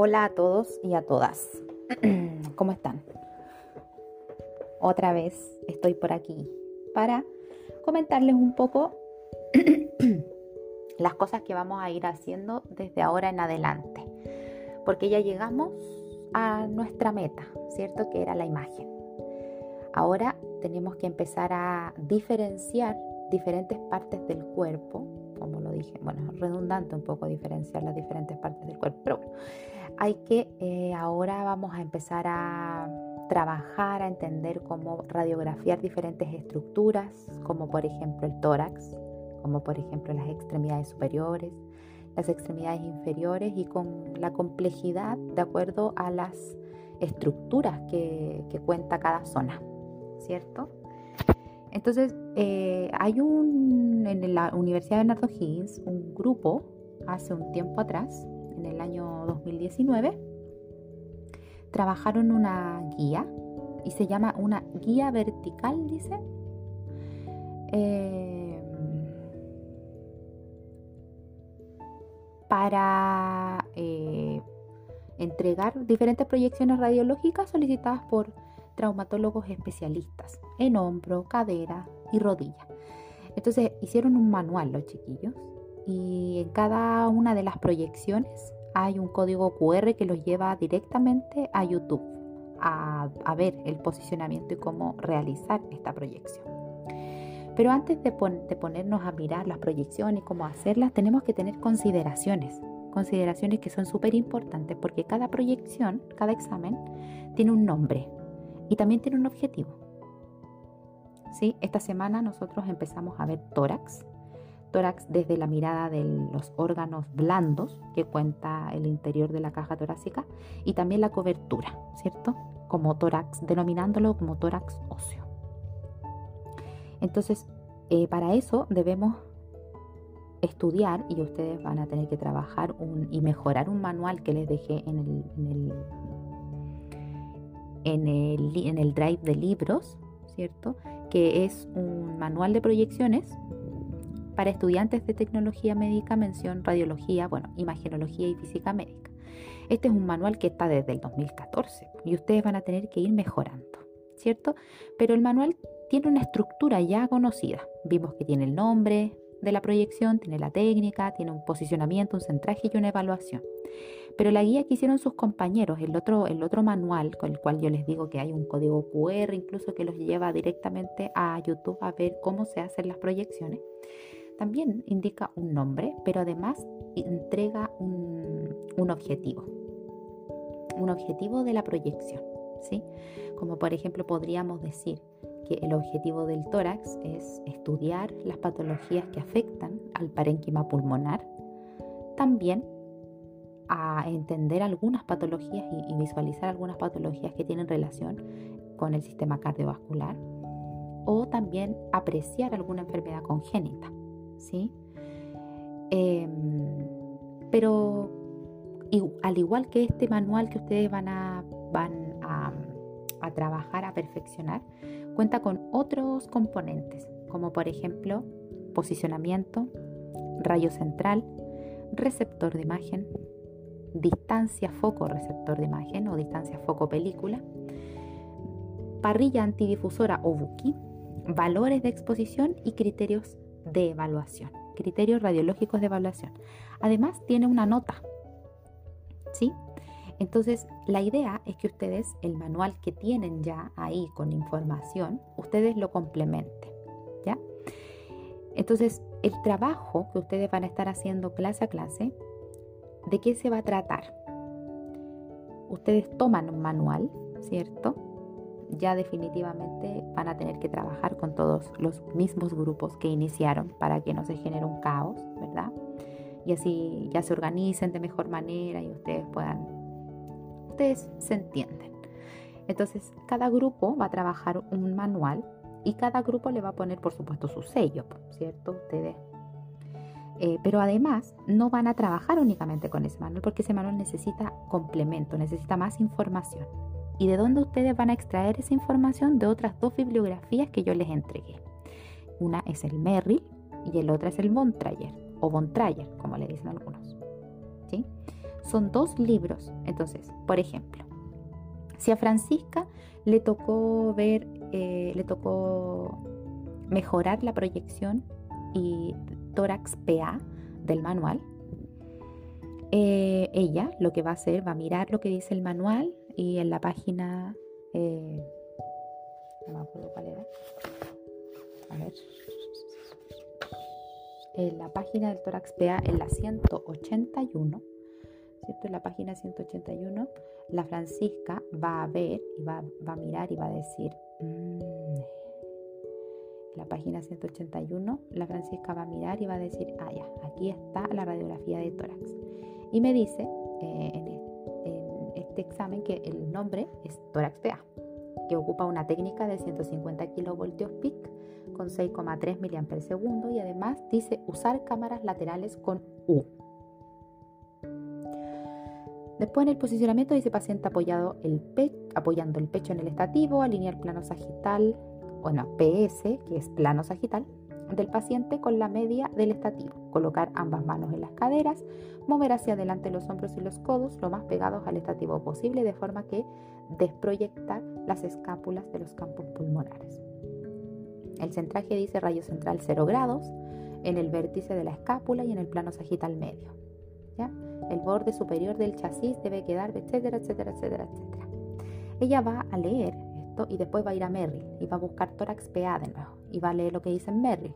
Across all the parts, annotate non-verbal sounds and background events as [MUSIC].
Hola a todos y a todas. [CLEARS THROAT] ¿Cómo están? Otra vez estoy por aquí para comentarles un poco [CLEARS THROAT] las cosas que vamos a ir haciendo desde ahora en adelante. Porque ya llegamos a nuestra meta, ¿cierto? Que era la imagen. Ahora tenemos que empezar a diferenciar diferentes partes del cuerpo, como lo dije, bueno, redundante un poco diferenciar las diferentes partes del cuerpo, pero bueno, hay que, eh, ahora vamos a empezar a trabajar, a entender cómo radiografiar diferentes estructuras, como por ejemplo el tórax, como por ejemplo las extremidades superiores, las extremidades inferiores y con la complejidad de acuerdo a las estructuras que, cuenta cada zona, ¿cierto? Entonces, eh, hay un, en la Universidad de Bernardo Higgins, un grupo hace un tiempo atrás, en el año 2019, trabajaron una guía y se llama una guía vertical, dice. Eh, para eh, entregar diferentes proyecciones radiológicas solicitadas por traumatólogos especialistas en hombro, cadera y rodilla. Entonces hicieron un manual los chiquillos y en cada una de las proyecciones hay un código QR que los lleva directamente a YouTube a, ver el posicionamiento y cómo realizar esta proyección. Pero antes de, ponernos a mirar las proyecciones y cómo hacerlas, tenemos que tener consideraciones consideraciones que son súper importantes porque cada proyección, cada examen, tiene un nombre, y también tiene un objetivo. ¿Sí? Esta semana nosotros empezamos a ver tórax, tórax desde la mirada de los órganos blandos que cuenta el interior de la caja torácica y también la cobertura, ¿cierto? Como tórax, denominándolo como tórax óseo. Entonces, eh, para eso debemos estudiar y ustedes van a tener que trabajar y mejorar un manual que les dejé en el en el, drive de libros, ¿cierto? Que es un manual de proyecciones para estudiantes de tecnología médica, mención radiología, bueno, imagenología y física médica. Este es un manual que está desde el 2014 y ustedes van a tener que ir mejorando, ¿cierto? Pero el manual tiene una estructura ya conocida. Vimos que tiene el nombre de la proyección, tiene la técnica, tiene un posicionamiento, un centraje y una evaluación. Pero la guía que hicieron sus compañeros, el otro, el otro manual con el cual yo les digo que hay un código QR incluso que los lleva directamente a YouTube a ver cómo se hacen las proyecciones, también indica un nombre, pero además entrega un, objetivo, un objetivo de la proyección, ¿sí? Como por ejemplo podríamos decir que el objetivo del tórax es estudiar las patologías que afectan al parénquima pulmonar, también a entender algunas patologías y, visualizar algunas patologías que tienen relación con el sistema cardiovascular o también apreciar alguna enfermedad congénita, ¿sí? Em, pero al igual que este manual que ustedes van a, van a, a trabajar, a perfeccionar, cuenta con otros componentes, como por ejemplo posicionamiento, rayo central, receptor de imagen, distancia foco receptor de imagen o distancia foco película, parrilla antidifusora o buki, valores de exposición y criterios de evaluación, criterios radiológicos de evaluación. Además tiene una nota, ¿sí? Entonces, la idea es que ustedes, el manual que tienen ya ahí con información, ustedes lo complementen, ¿ya? Entonces, el trabajo que ustedes van a estar haciendo clase a clase ¿De qué se va a tratar? Ustedes toman un manual, ¿cierto? Ya definitivamente van a tener que trabajar con todos los mismos grupos que iniciaron para que no se genere un caos, ¿verdad? Y así ya se organicen de mejor manera y ustedes puedan, ustedes se entienden. Entonces, cada grupo va a trabajar un manual y cada grupo le va a poner, por supuesto, su sello, ¿cierto? Ustedes eh, pero además no van a trabajar únicamente con ese manual porque ese manual necesita complemento, necesita más información. ¿Y de dónde ustedes van a extraer esa información? De otras dos bibliografías que yo les entregué. Una es el Merrill y el otra es el Bontrayer o Bontrayer, como le dicen algunos. ¿Sí? son dos libros. Entonces, por ejemplo, si a Francisca le tocó ver, eh, le tocó mejorar la proyección y tórax PA del manual, eh, ella lo que va a hacer va a mirar lo que dice el manual y en la página, eh, no me acuerdo cuál era, a ver, en la página del tórax PA en la 181, ¿cierto? En la página 181, la Francisca va a ver y va, a mirar y va a decir, mm, la página 181, la Francisca va a mirar y va a decir, ah, ya, aquí está la radiografía de tórax. Y me dice eh, en, este examen que el nombre es tórax PA, que ocupa una técnica de 150 kilovoltios PIC con 6,3 mA y además dice usar cámaras laterales con U. Después en el posicionamiento dice paciente apoyado el apoyando el pecho en el estativo, alinear plano sagital, bueno, PS, que es plano sagital, del paciente con la media del estativo. Colocar ambas manos en las caderas, mover hacia adelante los hombros y los codos lo más pegados al estativo posible de forma que desproyectar las escápulas de los campos pulmonares. El centraje dice rayo central 0 grados en el vértice de la escápula y en el plano sagital medio. ¿ya? El borde superior del chasis debe quedar, etcétera, etcétera, etcétera, etcétera. Ella va a leer y después va a ir a Merrill y va a buscar tórax PA de nuevo y va a leer lo que dice Merrill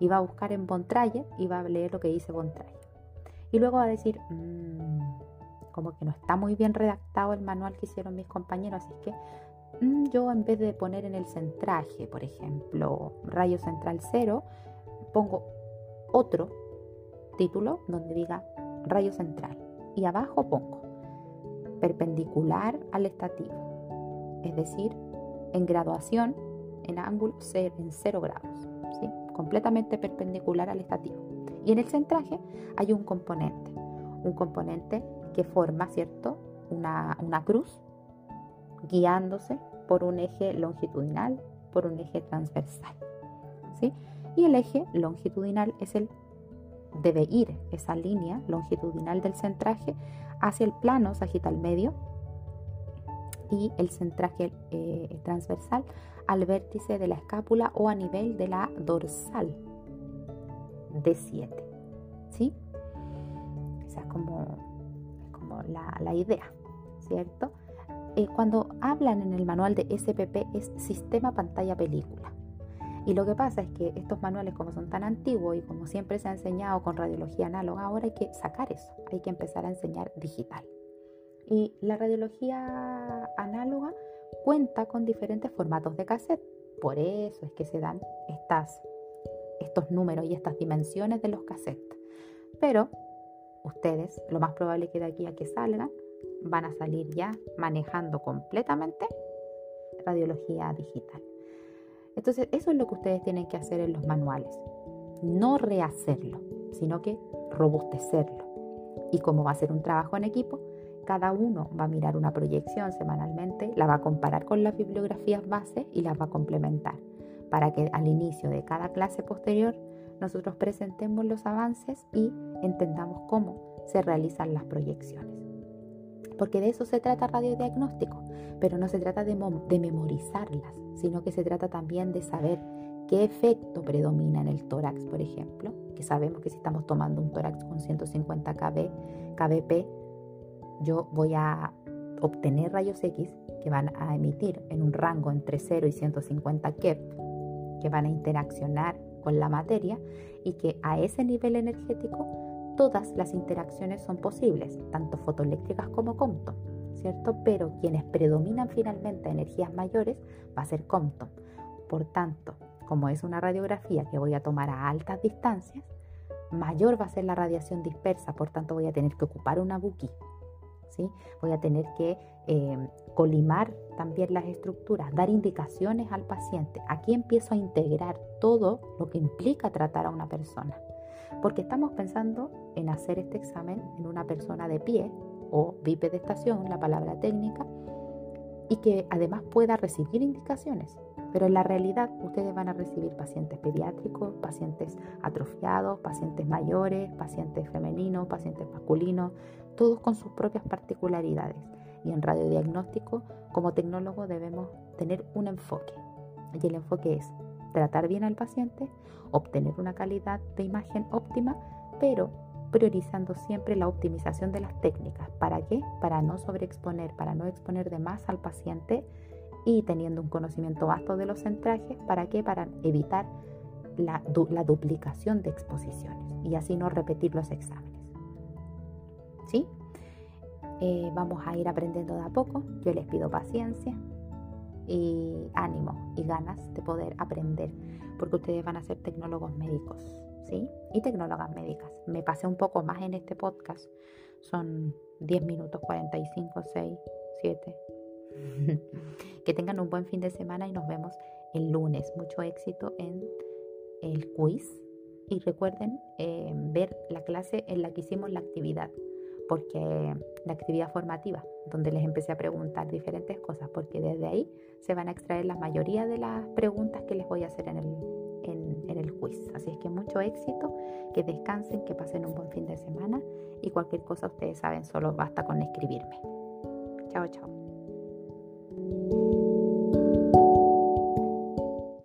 y va a buscar en Bontraye y va a leer lo que dice Bontraye. Y luego va a decir, mm, como que no está muy bien redactado el manual que hicieron mis compañeros, así que mm, yo en vez de poner en el centraje, por ejemplo, rayo central cero, pongo otro título donde diga rayo central y abajo pongo perpendicular al estativo es decir, en graduación, en ángulo en 0 grados, ¿sí? completamente perpendicular al estativo. Y en el centraje hay un componente, un componente que forma, ¿cierto?, una, una cruz guiándose por un eje longitudinal, por un eje transversal. ¿sí? Y el eje longitudinal es el debe ir esa línea longitudinal del centraje hacia el plano sagital medio y el centraje eh, transversal al vértice de la escápula o a nivel de la dorsal de 7. ¿Sí? Esa es como, como la, idea, ¿cierto? Eh, cuando hablan en el manual de SPP es sistema pantalla película. Y lo que pasa es que estos manuales como son tan antiguos y como siempre se ha enseñado con radiología análoga, ahora hay que sacar eso, hay que empezar a enseñar digital. Y la radiología análoga cuenta con diferentes formatos de cassette. Por eso es que se dan estos números y estas dimensiones de los cassettes. Pero ustedes, lo más probable que de aquí a que salgan, van a salir ya manejando completamente radiología digital. Entonces, eso es lo que ustedes tienen que hacer en los manuales. No rehacerlo, sino que robustecerlo. Y como va a ser un trabajo en equipo, cada uno va a mirar una proyección semanalmente, la va a comparar con las bibliografías base y las va a complementar para que al inicio de cada clase posterior nosotros presentemos los avances y entendamos cómo se realizan las proyecciones. Porque de eso se trata radiodiagnóstico, pero no se trata de, de memorizarlas, sino que se trata también de saber qué efecto predomina en el tórax, por ejemplo, que sabemos que si estamos tomando un tórax con 150 kb, kbp, yo voy a obtener rayos X que van a emitir en un rango entre 0 y 150 kep, que van a interaccionar con la materia y que a ese nivel energético todas las interacciones son posibles, tanto fotoeléctricas como Compton, ¿cierto? Pero quienes predominan finalmente a energías mayores va a ser Compton. Por tanto, como es una radiografía que voy a tomar a altas distancias, mayor va a ser la radiación dispersa, por tanto voy a tener que ocupar una buquí Voy a tener que eh, colimar también las estructuras, dar indicaciones al paciente. Aquí empiezo a integrar todo lo que implica tratar a una persona. Porque estamos pensando en hacer este examen en una persona de pie o bipedestación, la palabra técnica, y que además pueda recibir indicaciones. Pero en la realidad ustedes van a recibir pacientes pediátricos, pacientes atrofiados, pacientes mayores, pacientes femeninos, pacientes masculinos, todos con sus propias particularidades. Y en radiodiagnóstico, como tecnólogo, debemos tener un enfoque. Y el enfoque es tratar bien al paciente, obtener una calidad de imagen óptima, pero priorizando siempre la optimización de las técnicas. ¿Para qué? Para no sobreexponer, para no exponer de más al paciente y teniendo un conocimiento vasto de los centrajes. ¿Para qué? Para evitar la, duplicación de exposiciones y así no repetir los exámenes. ¿Sí? Eh, vamos a ir aprendiendo de a poco. Yo les pido paciencia y ánimo y ganas de poder aprender, porque ustedes van a ser tecnólogos médicos, ¿sí? Y tecnólogas médicas. Me pasé un poco más en este podcast. Son 10 minutos, 45, 6, 7. [LAUGHS] que tengan un buen fin de semana y nos vemos el lunes. Mucho éxito en el quiz. Y recuerden eh, ver la clase en la que hicimos la actividad porque la actividad formativa, donde les empecé a preguntar diferentes cosas, porque desde ahí se van a extraer la mayoría de las preguntas que les voy a hacer en el, en el quiz. Así es que mucho éxito, que descansen, que pasen un buen fin de semana y cualquier cosa ustedes saben, solo basta con escribirme. Chao, chao.